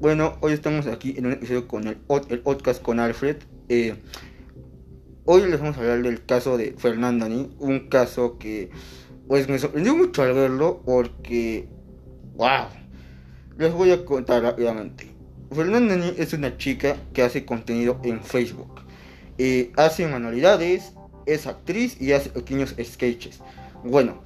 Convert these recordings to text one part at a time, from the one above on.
Bueno, hoy estamos aquí en un episodio con el, podcast con Alfred. Eh, hoy les vamos a hablar del caso de Fernandani, un caso que pues me sorprendió mucho al verlo porque, wow, les voy a contar rápidamente. Fernandani es una chica que hace contenido en Facebook. Eh, hace manualidades, es actriz y hace pequeños sketches. Bueno,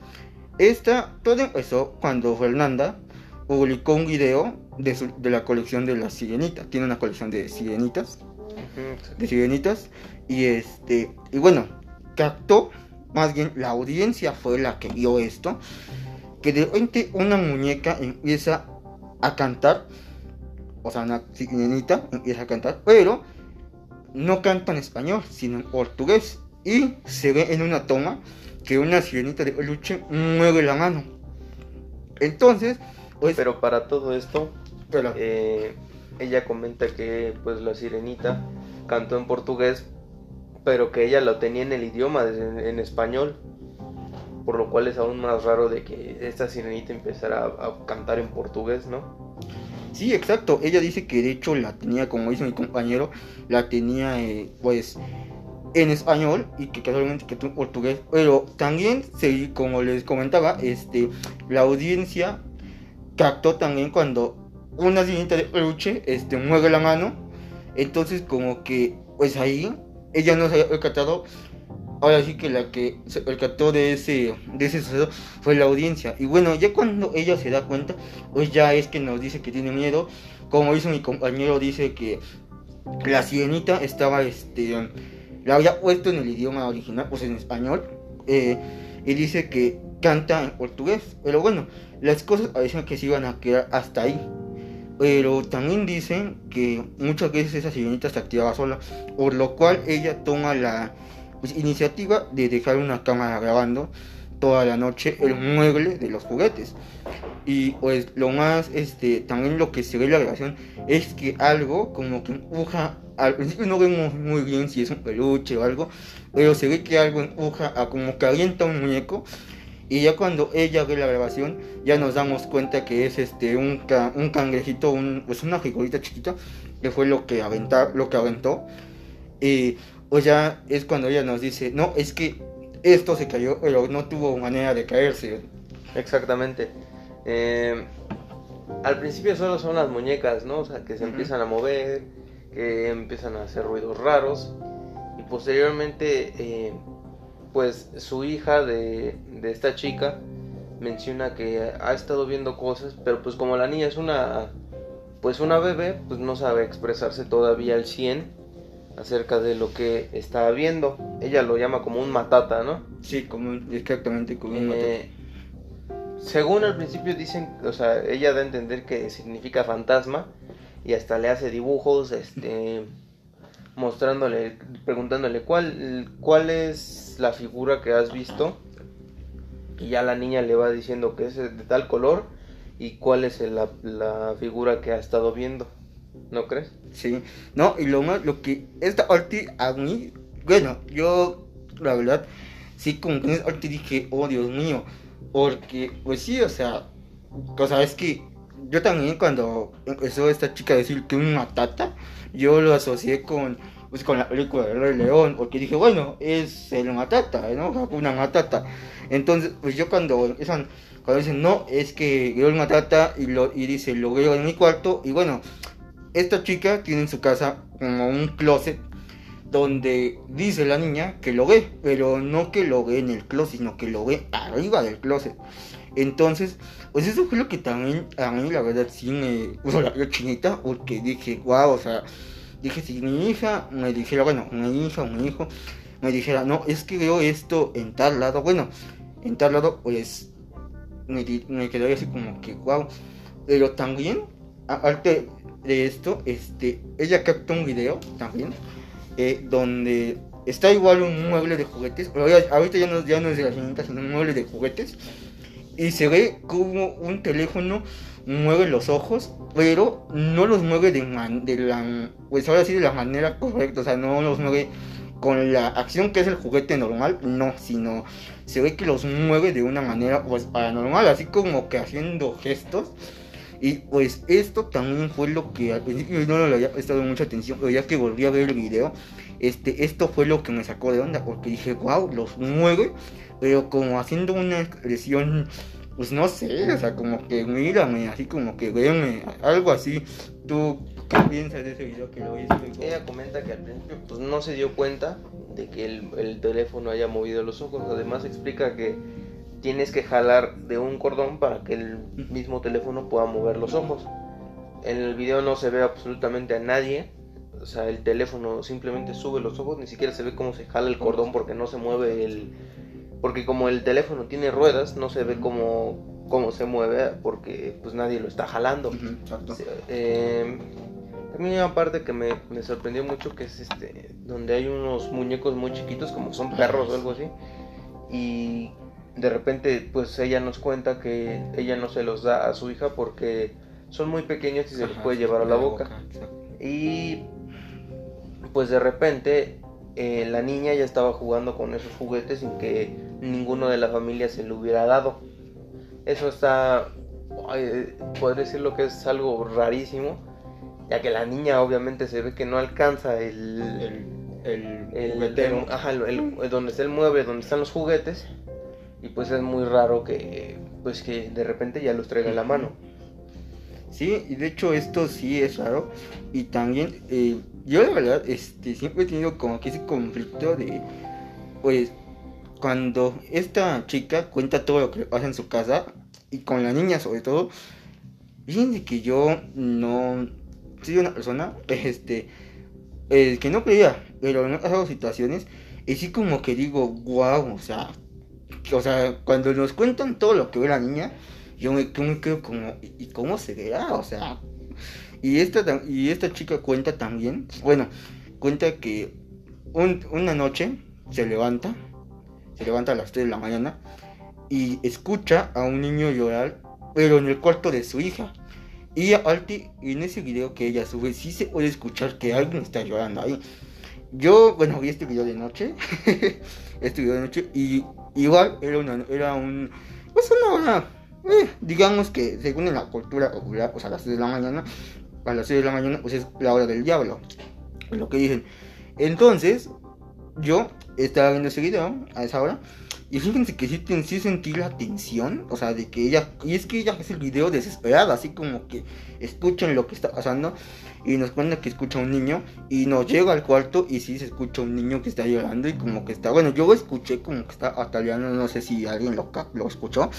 esta todo empezó cuando Fernanda publicó un video de, la colección de la sirenita. Tiene una colección de sirenitas. De sirenitas. Y este. Y bueno, captó. Más bien la audiencia fue la que vio esto. Que de repente una muñeca empieza a cantar. O sea, una sirenita empieza a cantar. Pero no canta en español, sino en portugués. Y se ve en una toma que una sirenita de peluche mueve la mano. Entonces, pues, Pero para todo esto, eh, ella comenta que pues la sirenita cantó en portugués, pero que ella lo tenía en el idioma, en, español, por lo cual es aún más raro de que esta sirenita empezara a, cantar en portugués, ¿no? Sí, exacto. Ella dice que de hecho la tenía, como dice mi compañero, la tenía eh, pues en español y que casualmente que en portugués. Pero también, como les comentaba, este, la audiencia captó también cuando una sirenita de peluche este, mueve la mano. Entonces como que pues ahí ella no se había percatado. Ahora sí que la que se percató de ese, de ese suceso fue la audiencia. Y bueno, ya cuando ella se da cuenta, pues ya es que nos dice que tiene miedo. Como hizo mi compañero, dice que la sirenita estaba, este, la había puesto en el idioma original, pues en español. Eh, y dice que canta en portugués. Pero bueno, las cosas parecían que se iban a quedar hasta ahí. Pero también dicen que muchas veces esa sirenita se activaba sola, por lo cual ella toma la pues, iniciativa de dejar una cámara grabando toda la noche el mueble de los juguetes. Y pues lo más, este, también lo que se ve en la grabación es que algo como que empuja, al principio no vemos muy bien si es un peluche o algo, pero se ve que algo empuja a como que avienta un muñeco y ya cuando ella ve la grabación, ya nos damos cuenta que es este un, un cangrejito, un, pues una figurita chiquita, que fue lo que, aventó, lo que aventó. Y pues ya es cuando ella nos dice, no, es que esto se cayó, pero no tuvo manera de caerse. Exactamente. Eh, al principio solo son las muñecas, ¿no? O sea, que se empiezan a mover, que empiezan a hacer ruidos raros. Y posteriormente eh, pues su hija de, esta chica menciona que ha estado viendo cosas, pero pues como la niña es una pues una bebé, pues no sabe expresarse todavía al 100 acerca de lo que está viendo. Ella lo llama como un matata, ¿no? Sí, como exactamente como un eh, Según al principio dicen, o sea, ella da a entender que significa fantasma y hasta le hace dibujos, este mostrándole, preguntándole cuál, cuál es la figura que has visto. Y ya la niña le va diciendo que es de tal color y cuál es la, la figura que ha estado viendo. ¿No crees? Sí, no, y lo más, lo que esta Orti a mí, bueno, yo la verdad, sí, como que dije, oh Dios mío, porque, pues sí, o sea, o sea, es que yo también cuando empezó esta chica a decir que una tata, yo lo asocié con, pues, con la película del Rey León, porque dije, bueno, es el Matata, ¿no? Una Matata. Entonces, pues yo cuando empiezan, cuando dicen, no, es que veo el Matata y, lo, y dice, lo veo en mi cuarto, y bueno, esta chica tiene en su casa como un closet donde dice la niña que lo ve, pero no que lo ve en el closet, sino que lo ve arriba del closet. Entonces, pues eso fue lo que también a mí la verdad sí me puso la chinita, porque dije, wow, o sea, dije, si mi hija me dijera, bueno, mi hija mi hijo me dijera, no, es que veo esto en tal lado, bueno, en tal lado, pues me, me quedaría así como que, wow, pero también, aparte de esto, este, ella captó un video también eh, donde está igual un mueble de juguetes, pero ahorita ya no, ya no es de la señorita, sino un mueble de juguetes. Y se ve como un teléfono mueve los ojos, pero no los mueve de, de la, pues ahora sí de la manera correcta, o sea, no los mueve con la acción que es el juguete normal, no, sino se ve que los mueve de una manera pues paranormal, así como que haciendo gestos. Y pues esto también fue lo que al principio no le había prestado mucha atención, pero ya que volví a ver el video, este, esto fue lo que me sacó de onda, porque dije, wow, los mueve, pero como haciendo una expresión, pues no sé, o sea, como que mírame, así como que véame, algo así. ¿Tú qué piensas de ese video que lo hizo? Ella comenta que al principio pues no se dio cuenta de que el teléfono haya movido los ojos, además explica que tienes que jalar de un cordón para que el mismo teléfono pueda mover los ojos. En el video no se ve absolutamente a nadie. O sea, el teléfono simplemente sube los ojos, ni siquiera se ve cómo se jala el cordón porque no se mueve el... Porque como el teléfono tiene ruedas, no se ve cómo, cómo se mueve porque pues nadie lo está jalando. Exacto. Eh, también hay una parte que me, me, sorprendió mucho que es este donde hay unos muñecos muy chiquitos como son perros o algo así y de repente pues ella nos cuenta que ella no se los da a su hija porque son muy pequeños y se los puede llevar a la boca. y pues de repente eh, la niña ya estaba jugando con esos juguetes sin que ninguno de la familia se lo hubiera dado. Eso está, eh, podría decir lo que es algo rarísimo, ya que la niña obviamente se ve que no alcanza el, el, el, el, ajá, el, donde está el mueble, donde están los juguetes y pues es muy raro que pues que de repente ya los traiga la mano. Sí, y de hecho esto sí es raro y también eh, yo la verdad este siempre he tenido como que ese conflicto de pues cuando esta chica cuenta todo lo que pasa en su casa y con la niña sobre todo fíjense que yo no soy una persona este eh, que no creía pero en otras situaciones y sí como que digo wow o sea o sea, cuando nos cuentan todo lo que ve la niña, yo me, quedo como, ¿y cómo se verá? O sea, y esta, y esta chica cuenta también, bueno, cuenta que una noche se levanta, se levanta a las 3 de la mañana y escucha a un niño llorar, pero en el cuarto de su hija. Y en ese video que ella sube, sí se puede escuchar que alguien está llorando ahí. Yo, bueno, vi este video de noche, este video de noche, y igual era, una, era un, pues una hora, eh, digamos que según la cultura popular, pues a las 6 de la mañana, a las 6 de la mañana, pues es la hora del diablo, lo que dicen. Entonces, yo estaba viendo ese video a esa hora, y fíjense que sí, sí sentí la tensión, o sea, de que ella, y es que ella hace el video desesperada, así como que escuchen lo que está pasando, y nos cuenta que escucha un niño, y nos llega al cuarto, y sí se escucha un niño que está llorando, y como que está, bueno, yo escuché como que está ataleando, no sé si alguien lo, lo escuchó,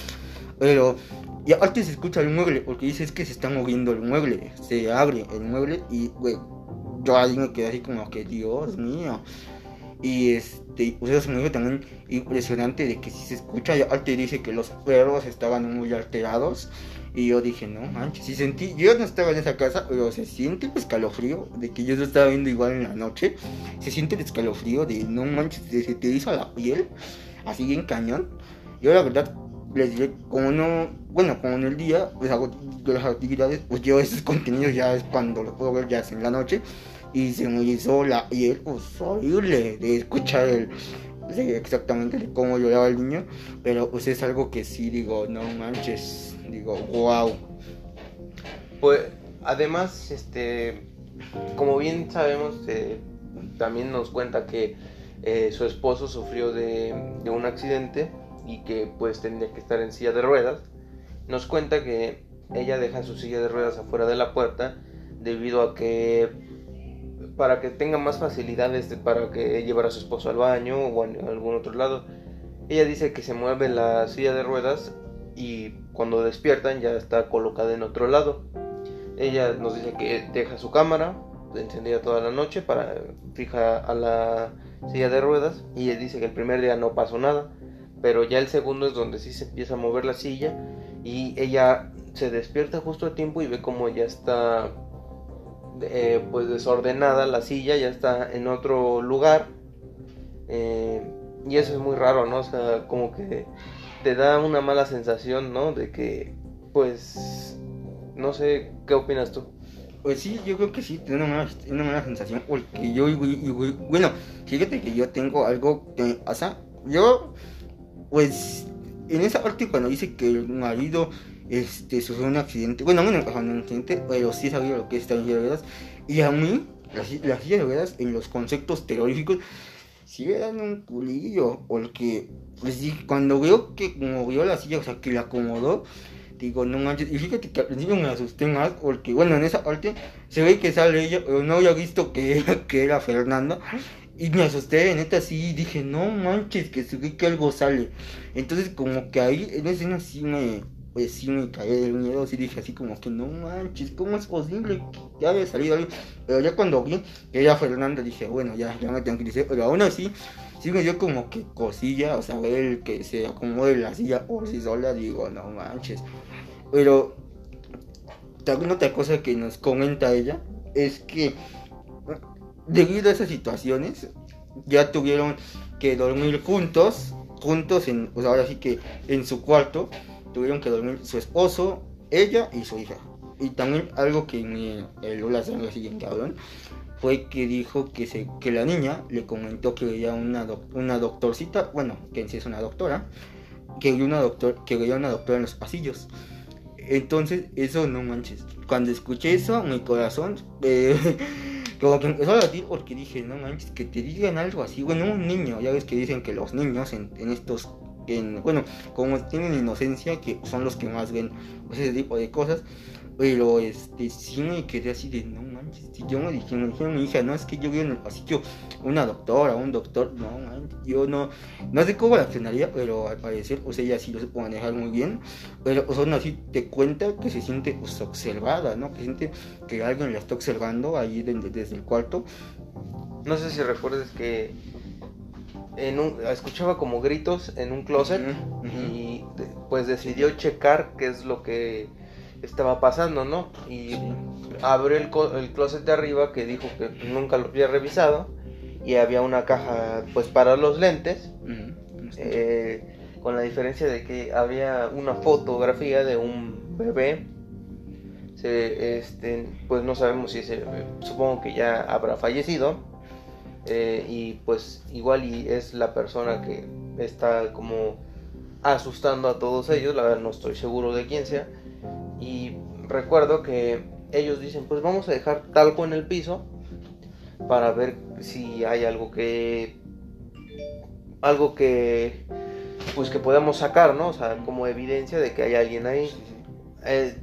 pero, y aparte se escucha el mueble, porque dice es que se está moviendo el mueble, se abre el mueble, y, güey, yo ahí me quedé así como que, Dios mío, y este, pues eso se me hizo también impresionante de que si se escucha, ya te dice que los perros estaban muy alterados. Y yo dije, no manches, si sentí, yo no estaba en esa casa, pero se siente el escalofrío de que yo lo estaba viendo igual en la noche. Se siente el escalofrío de no manches, se te hizo la piel, así en cañón. Yo la verdad les diré, como no, bueno, como en el día, pues hago las actividades, pues yo esos contenidos ya es cuando los puedo ver ya es en la noche. Y se me hizo la piel pues, horrible de escuchar el exactamente de cómo lloraba el niño. Pero pues es algo que sí digo no manches digo wow pues además este como bien sabemos eh, también nos cuenta que eh, su esposo sufrió de, de un accidente y que pues tendría que estar en silla de ruedas nos cuenta que ella deja su silla de ruedas afuera de la puerta debido a que para que tenga más facilidades para que llevar a su esposo al baño o a algún otro lado. Ella dice que se mueve la silla de ruedas y cuando despiertan ya está colocada en otro lado. Ella nos dice que deja su cámara encendida toda la noche para fija a la silla de ruedas y ella dice que el primer día no pasó nada, pero ya el segundo es donde sí se empieza a mover la silla y ella se despierta justo a tiempo y ve como ya está eh, pues desordenada la silla, ya está en otro lugar. Eh, y eso es muy raro, ¿no? O sea, como que te da una mala sensación, ¿no? De que, pues, no sé, ¿qué opinas tú? Pues sí, yo creo que sí, tiene una mala, sensación, porque yo, bueno, fíjate que yo tengo algo que pasa, yo, pues, en esa parte cuando dice que el marido este, sufrió un accidente. Bueno, mí no un accidente, pero sí sabía lo que es silla de ruedas. Y a mí, las, las sillas de ruedas en los conceptos terroríficos, sí me dan un culillo. Porque, pues cuando veo que movió la silla, o sea, que la acomodó, digo, no manches. Y fíjate que al principio me asusté más, porque, bueno, en esa parte se ve que sale ella, pero no había visto que, que era Fernanda. Y me asusté, neta, sí, dije, no manches, que ve que algo sale. Entonces, como que ahí, en esa escena sí me, pues sí me caí del miedo, sí dije así como que, no manches, ¿cómo es posible que ya haya salido algo? Pero ya cuando vi que era Fernanda, dije, bueno, ya, ya me tranquilicé. Pero aún así, sí me dio como que cosilla, o sea, ver que se acomode la silla por sí sola, digo, no manches. Pero, también otra cosa que nos comenta ella, es que debido a esas situaciones, ya tuvieron que dormir juntos, juntos en, ahora sí que en su cuarto, tuvieron que dormir su esposo, ella y su hija. Y también algo que me el la sangre siguiente cabrón fue que dijo que se que la niña le comentó que veía una una doctorcita, bueno, que en sí es una doctora, que veía una doctor que veía una doctora en los pasillos. Entonces, eso no manches. Cuando escuché eso, mi corazón eh, como que empezó a porque dije, no manches, que te digan algo así. Bueno, un niño, ya ves que dicen que los niños en, estos, en, bueno, como tienen inocencia, que son los que más ven ese tipo de cosas. Pero este, sí me quedé así de, no manches, si yo me dije, me dijeron a mi hija, no, es que yo vi en el pasillo una doctora, un doctor, no manches, yo no, no sé cómo reaccionaría, pero al parecer, pues ella sí lo supo manejar muy bien, pero pues aún así te cuenta que se siente pues, observada, ¿no? Que siente que alguien la está observando ahí desde, desde el cuarto. No sé si recuerdes que en un, escuchaba como gritos en un closet y pues decidió checar qué es lo que estaba pasando, ¿no? Y abrió el, el closet de arriba que dijo que nunca lo había revisado y había una caja pues para los lentes Ujú. eh, con la diferencia de que había una fotografía de un bebé Se, este, pues no sabemos si ese bebé, supongo que ya habrá fallecido eh, y pues igual y es la persona que está como asustando a todos ellos, la verdad no estoy seguro de quién sea recuerdo que ellos dicen pues vamos a dejar talco en el piso para ver si hay algo que algo que pues que podamos sacar, ¿no? O sea, como evidencia de que hay alguien ahí. Eh,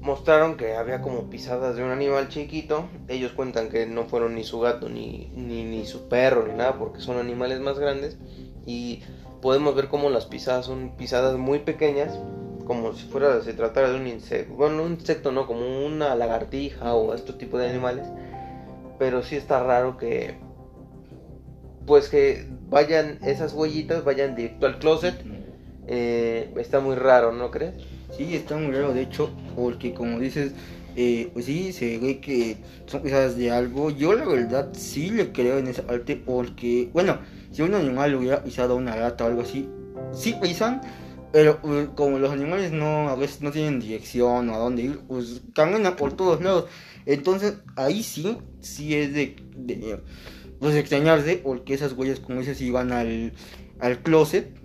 mostraron que había como pisadas de un animal chiquito. Ellos cuentan que no fueron ni su gato ni, ni, ni su perro ni nada porque son animales más grandes. Y podemos ver como las pisadas son pisadas muy pequeñas. Como si fuera, se tratara de un insecto. Bueno, un insecto no, como una lagartija o este tipo de animales. Pero sí está raro que... Pues que vayan esas huellitas, vayan directo al closet. Eh, está muy raro, ¿no crees? Sí, está muy raro, de hecho, porque como dices, eh, pues sí, se ve que son pisadas de algo. Yo la verdad sí le creo en esa parte porque, bueno, si un animal hubiera pisado una rata o algo así, sí pisan, pero eh, como los animales no a veces no tienen dirección o a dónde ir, pues caminan por todos lados. Entonces ahí sí, sí es de, de pues extrañarse porque esas huellas, como dices, iban al, al closet.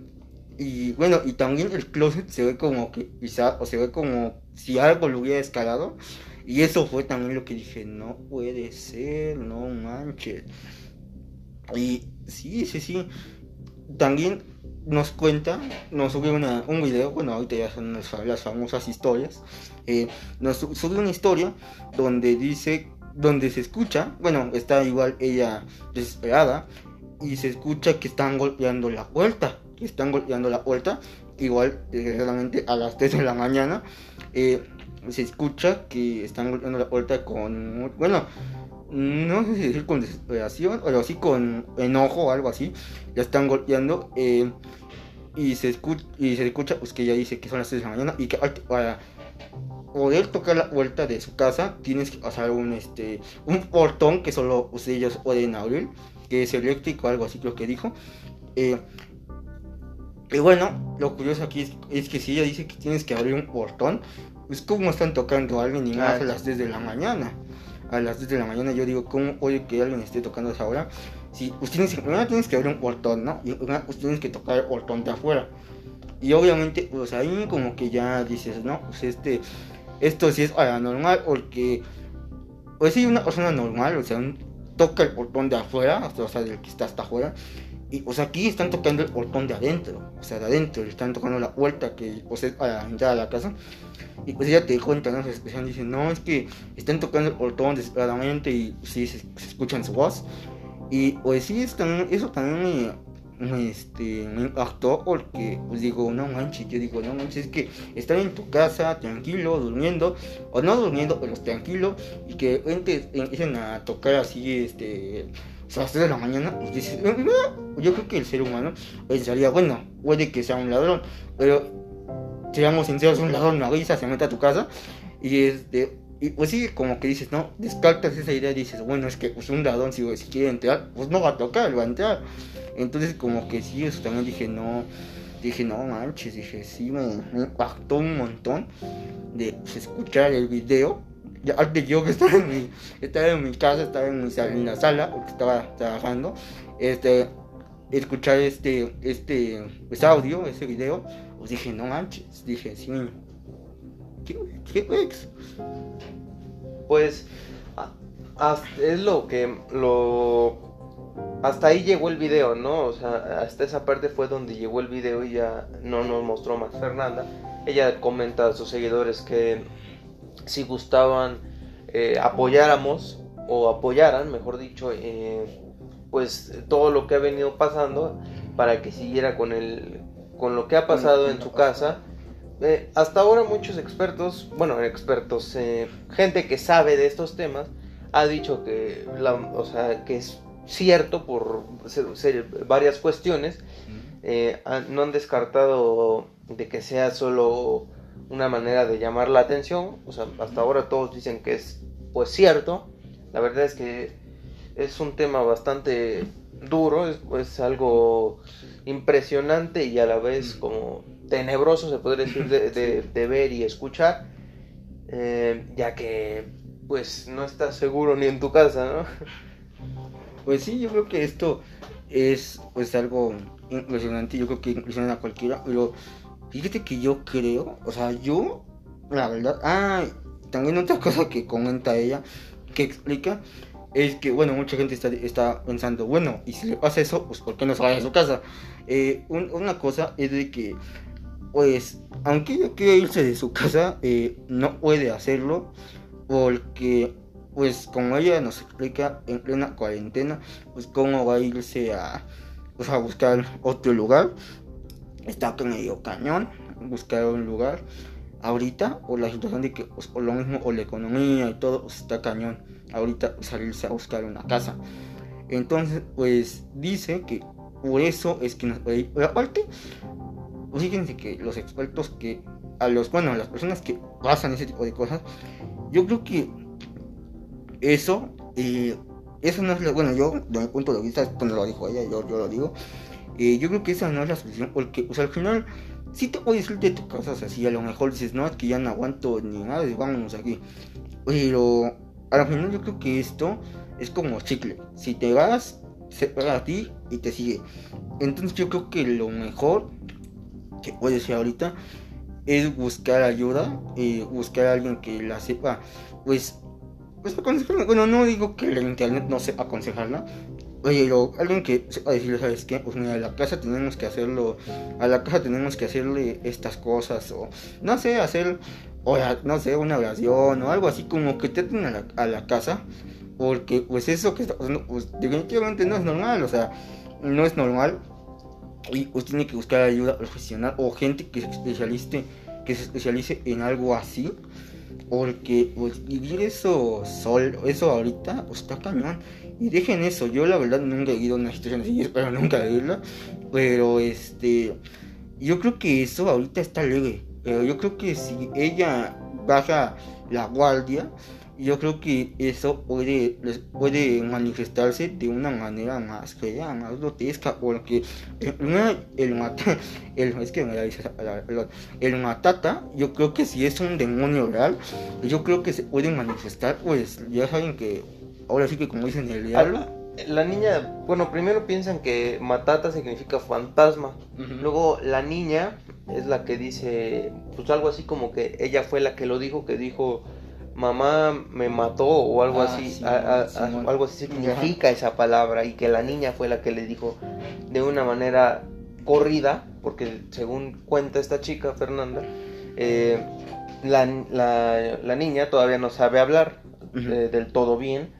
Y bueno, y también el closet se ve como que quizá, o se ve como si algo lo hubiera escalado. Y eso fue también lo que dije, no puede ser, no manches. Y sí, sí, sí. También nos cuenta, nos sube una, un video, bueno, ahorita ya son las, fa- las famosas historias. eh, nos su- sube una historia donde dice, donde se escucha, bueno, está igual ella desesperada y se escucha que están golpeando la puerta, que están golpeando la puerta, igual desgraciadamente a las 3 de la mañana, eh, se escucha que están golpeando la puerta con, bueno, no sé si decir con desesperación, pero sí con enojo o algo así, la están golpeando eh, y, se escucha, y se escucha pues que ella dice que son las 3 de la mañana y que para poder tocar la puerta de su casa tienes que pasar un este un portón que solo pues, ellos pueden abrir que es eléctrico algo así creo que dijo Eh, y bueno lo curioso aquí es, es que si ella dice que tienes que abrir un portón pues cómo están tocando a alguien y más a las 10 de la mañana a las 10 de la mañana yo digo cómo puede que alguien esté tocando esa hora si que primero tienes que abrir un portón no y pues tienes que tocar el portón de afuera. Y obviamente, pues ahí como que ya dices, no, pues este, esto sí es paranormal, porque, pues sí, una persona normal, o sea, toca el portón de afuera, o sea, del que está hasta afuera, y pues aquí están tocando el portón de adentro, o sea, de adentro, están tocando la puerta que pues es para entrar a la casa. Y pues ella te cuenta, ¿no? Se dice, no, es que están tocando el portón desesperadamente y sí, se, escuchan su voz. Y pues sí, están, eso también me, este, me impactó porque pues digo, no manches, yo digo, no manches, es que estar en tu casa tranquilo, durmiendo, o no durmiendo, pero tranquilo, y que de repente empiecen a tocar así, este a las 3 de la mañana, pues dices, yo creo que el ser humano pensaría, bueno, puede que sea un ladrón, pero seamos sinceros, un ladrón no avisa, se mete a tu casa y este pues sí, como que dices, no, descartas esa idea dices, bueno, es que pues un ladrón si, si quiere entrar, pues no va a tocar, va a entrar. Entonces como que sí, eso también dije, no, dije, no manches, dije, sí, me, impactó un montón de pues, escuchar el video ya yo que estaba en mi, estaba en mi casa, estaba en, mi, en la sala, porque estaba trabajando, este, escuchar este, este, ese audio, ese video, pues dije, no manches, dije, sí, ¿qué, qué es? Pues, es lo que, lo, hasta ahí llegó el video, ¿no? O sea, hasta esa parte fue donde llegó el video y ya no nos mostró más Fernanda. Ella comenta a sus seguidores que si gustaban eh, apoyáramos o apoyaran, mejor dicho, eh, pues todo lo que ha venido pasando para que siguiera con el con lo que ha pasado en su casa. Eh, hasta ahora muchos expertos, bueno, expertos, gente que sabe de estos temas, ha dicho que, la, o sea, que es cierto por ser, varias cuestiones. no han descartado de que sea solo una manera de llamar la atención. O sea, hasta ahora todos dicen que es pues cierto. La verdad es que es un tema bastante duro, es, algo impresionante y a la vez como tenebroso, se podría decir, de, ver y escuchar, eh, ya que pues no estás seguro ni en tu casa, ¿no? Pues sí, yo creo que esto es pues algo impresionante, yo creo que impresiona a cualquiera, pero Fíjate que yo creo, o sea, yo, la verdad, ah, también otra cosa que comenta ella, que explica, es que, bueno, mucha gente está, está pensando, bueno, y si le pasa eso, pues ¿por qué no se vaya a su casa? Eh, una cosa es de que, pues, aunque ella quiera irse de su casa, eh, no puede hacerlo, porque, pues, como ella nos explica en plena cuarentena, pues, cómo va a irse a, pues, a buscar otro lugar está medio cañón buscar un lugar. Ahorita o la situación de que o lo mismo o la economía y todo pues, está cañón. Ahorita salirse a buscar una casa. Entonces pues dice que por eso es que nos aparte fíjense que los expertos que a los bueno a las personas que pasan ese tipo de cosas yo creo que eso eh, eso no es lo bueno yo de mi punto de vista cuando lo dijo ella yo, yo lo digo eh, yo creo que esa no es la solución, porque, o sea, al final, si te puedes ir de tu casa, o sea, si a lo mejor dices, no, es que ya no aguanto ni nada, y vámonos aquí. Pero, al final, yo creo que esto es como chicle. Si te vas, se pega a ti y te sigue. Entonces, yo creo que lo mejor que puede ser ahorita es buscar ayuda, y buscar a alguien que la sepa, pues, pues aconsejarla. Bueno, no digo que el internet no sepa aconsejarla, Oye, alguien que sepa decirle, ¿sabes qué? Pues mira, a la casa tenemos que hacerlo, a la casa tenemos que hacerle estas cosas, o no sé, hacer, o no sé, una oración, o algo así como que te a a la casa, porque pues eso que está pasando, pues definitivamente no es normal, o sea, no es normal, y pues tiene que buscar ayuda profesional, o gente que se especialice, que se especialice en algo así, porque pues vivir eso sol, eso ahorita, pues está cañón. Y dejen eso, yo la verdad nunca he ido a una situación así, espero nunca vivirla. Pero este, yo creo que eso ahorita está leve. Pero yo creo que si ella baja la guardia, yo creo que eso puede, puede manifestarse de una manera más fea, más grotesca, porque el, el, es que me el matata, yo creo que si es un demonio real, yo creo que se puede manifestar, pues ya saben que ahora sí que como dicen el diablo. la niña, bueno, primero piensan que Matata significa fantasma. Luego la niña es la que dice, pues algo así como que ella fue la que lo dijo, que dijo, mamá me mató o algo Ah, así, sí, a- a- sí, a- mon. algo así significa esa palabra y que la niña fue la que le dijo de una manera corrida, porque según cuenta esta chica, Fernanda, eh, la, la- la niña todavía no sabe hablar eh, del todo bien,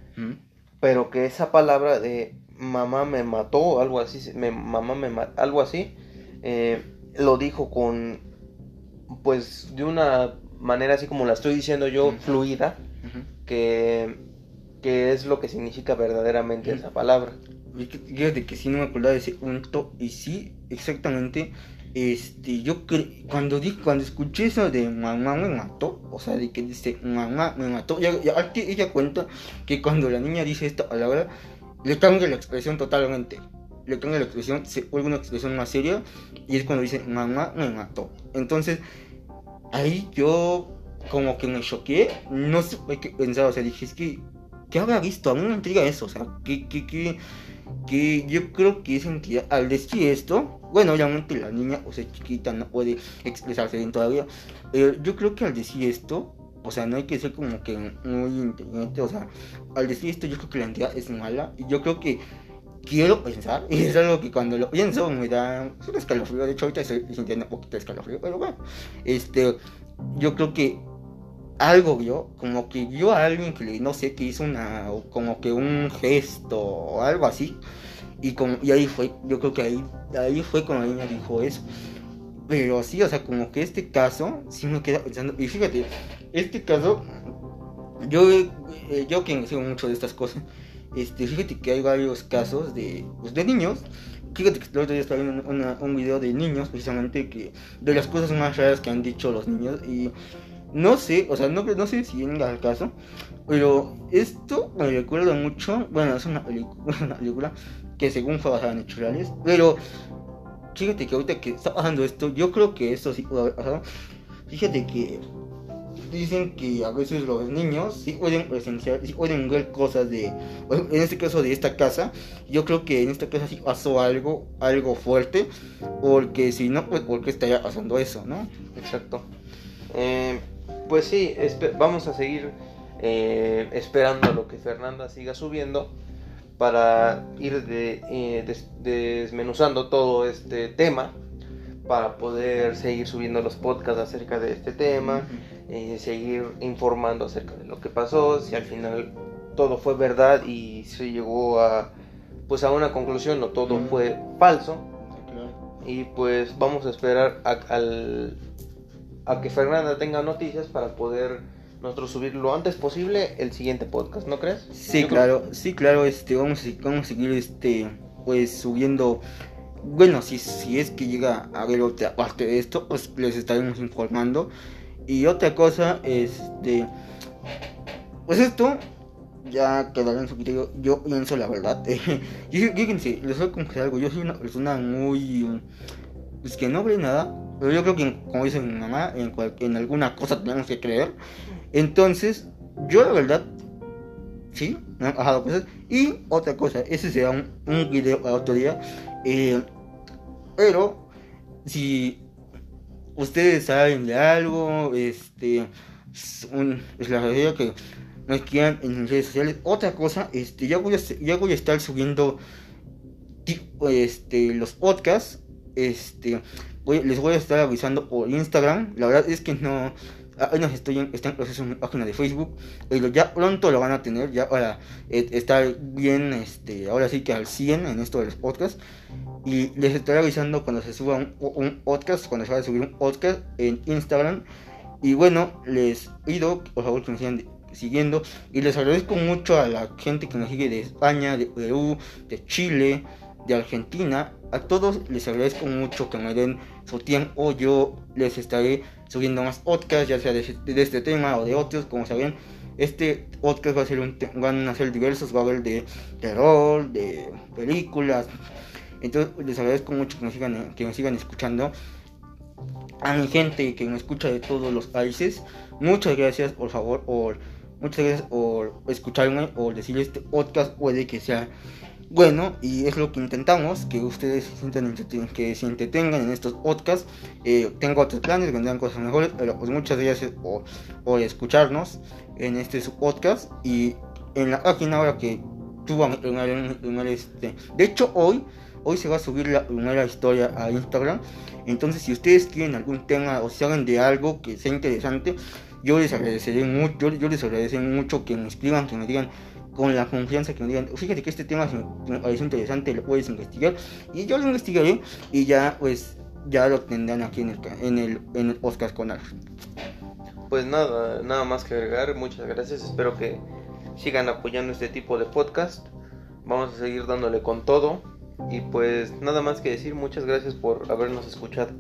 pero que esa palabra de mamá me mató, algo así, me, mamá me algo así, eh, lo dijo con, pues, de una manera así como la estoy diciendo yo, Ujú. fluida, Ujú. que, que es lo que significa verdaderamente Ujú. esa palabra. Fíjate que sí no me acordaba de ese punto y sí, exactamente, este, yo cre- cuando di, cuando escuché eso de mamá me mató, o sea, de que dice mamá me mató, ya, ya ella cuenta que cuando la niña dice esta palabra, le cambia la expresión totalmente, le cambia la expresión, se vuelve una expresión más seria y es cuando dice mamá me mató. Entonces, ahí yo como que me choqué, no supe qué pensar, o sea, dije, es que, ¿qué habrá visto? A mí me intriga eso, o sea, ¿qué, qué, qué, que yo creo que esa entidad, al decir esto, bueno, obviamente la niña, o sea, chiquita, no puede expresarse bien todavía, yo creo que al decir esto, o sea, no hay que ser como que muy inteligente, o sea, al decir esto, yo creo que la entidad es mala, y yo creo que quiero pensar, y es algo que cuando lo pienso me da un escalofrío, de hecho ahorita estoy sintiendo un poquito de escalofrío, pero bueno, este, yo creo que algo vio, como que vio a alguien que le, no sé, que hizo una, o como que un gesto o algo así. Y, como, y ahí fue, yo creo que ahí, ahí fue cuando la niña dijo eso. Pero sí, o sea, como que este caso, sí me queda pensando. Y fíjate, este caso, yo, eh, yo que sigo mucho de estas cosas, este, fíjate que hay varios casos de, pues, de niños. Fíjate que el otro día estaba viendo un video de niños, precisamente, que de las cosas más raras que han dicho los niños. Y no sé, o sea, no, no sé si venga al caso, pero esto me recuerda mucho, bueno, es una, película que según fue basada en hechos pero fíjate que ahorita que está pasando esto, yo creo que esto sí puede haber pasado. Fíjate que dicen que a veces los niños sí pueden presenciar, sí pueden ver cosas de, en este caso de esta casa, yo creo que en esta casa sí pasó algo, algo fuerte, porque si no, pues porque estaría pasando eso, ¿no? Exacto. Eh, pues sí, vamos a seguir eh, esperando a lo que Fernanda siga subiendo para ir de- eh, des- desmenuzando todo este tema para poder seguir subiendo los podcasts acerca de este tema, eh, seguir informando acerca de lo que pasó, si al final todo fue verdad y se llegó a pues a una conclusión o todo fue falso y pues vamos a esperar a, al- a que Fernanda tenga noticias para poder nosotros subir lo antes posible el siguiente podcast, ¿no crees? Sí, Yo creo- claro, sí, claro, este, vamos a, vamos a seguir, este, pues subiendo, bueno, si, si es que llega a haber otra parte de esto, pues les estaremos informando. Y otra cosa, este, pues esto ya quedará en su criterio, yo pienso la verdad. yo, fíjense, les voy a confesar algo, yo soy una persona muy, pues que no cree nada, pero yo creo que, como dice mi mamá, en, cual- en alguna cosa tenemos que creer. Entonces, yo la verdad Sí, bajado cosas. Y otra cosa, ese será un, un video para otro día. eh, pero, si ustedes saben de algo, este, es la realidad que nos quieran en redes sociales. Otra cosa, este, ya voy a, ya voy a estar subiendo este, los podcasts. Este, les voy a estar avisando por Instagram. La verdad es que no. Apenas estoy en, está en proceso mi página de Facebook. Pero ya pronto lo van a tener. Ya para eh, estar bien. Este, ahora sí que al 100 en esto de los podcasts. Y les estaré avisando cuando se suba un, un podcast. Cuando se vaya a subir un podcast en Instagram. Y bueno, les pido por favor que me sigan siguiendo. Y les agradezco mucho a la gente que nos sigue de España, de Perú, de Chile, de Argentina. A todos les agradezco mucho que me den su tiempo. Yo les estaré subiendo más podcasts, ya sea de, este tema o de otros, como saben. Este podcast va a ser un van a ser diversos, va a haber de terror, de películas. Entonces les agradezco mucho que me sigan, que me sigan escuchando. A mi gente que me escucha de todos los países, muchas gracias por favor por, muchas gracias por escucharme o decir este podcast puede que sea bueno y es lo que intentamos que ustedes que se entretengan en estos podcasts. Eh, tengo otros planes vendrán cosas mejores pero pues muchas gracias por, escucharnos en este podcast. Y en la página ahora que tuvo este de hecho hoy hoy se va a subir la primera historia a Instagram. Entonces si ustedes quieren algún tema o saben de algo que sea interesante yo les agradeceré mucho yo les agradeceré mucho que me escriban que me digan con la confianza que me digan, fíjate que este tema me parece interesante, lo puedes investigar. Y yo lo investigaré y ya pues ya lo tendrán aquí en el, en el, en el Oscar Conar. Pues nada, nada más que agregar, muchas gracias, espero que sigan apoyando este tipo de podcast. Vamos a seguir dándole con todo. Y pues nada más que decir, muchas gracias por habernos escuchado.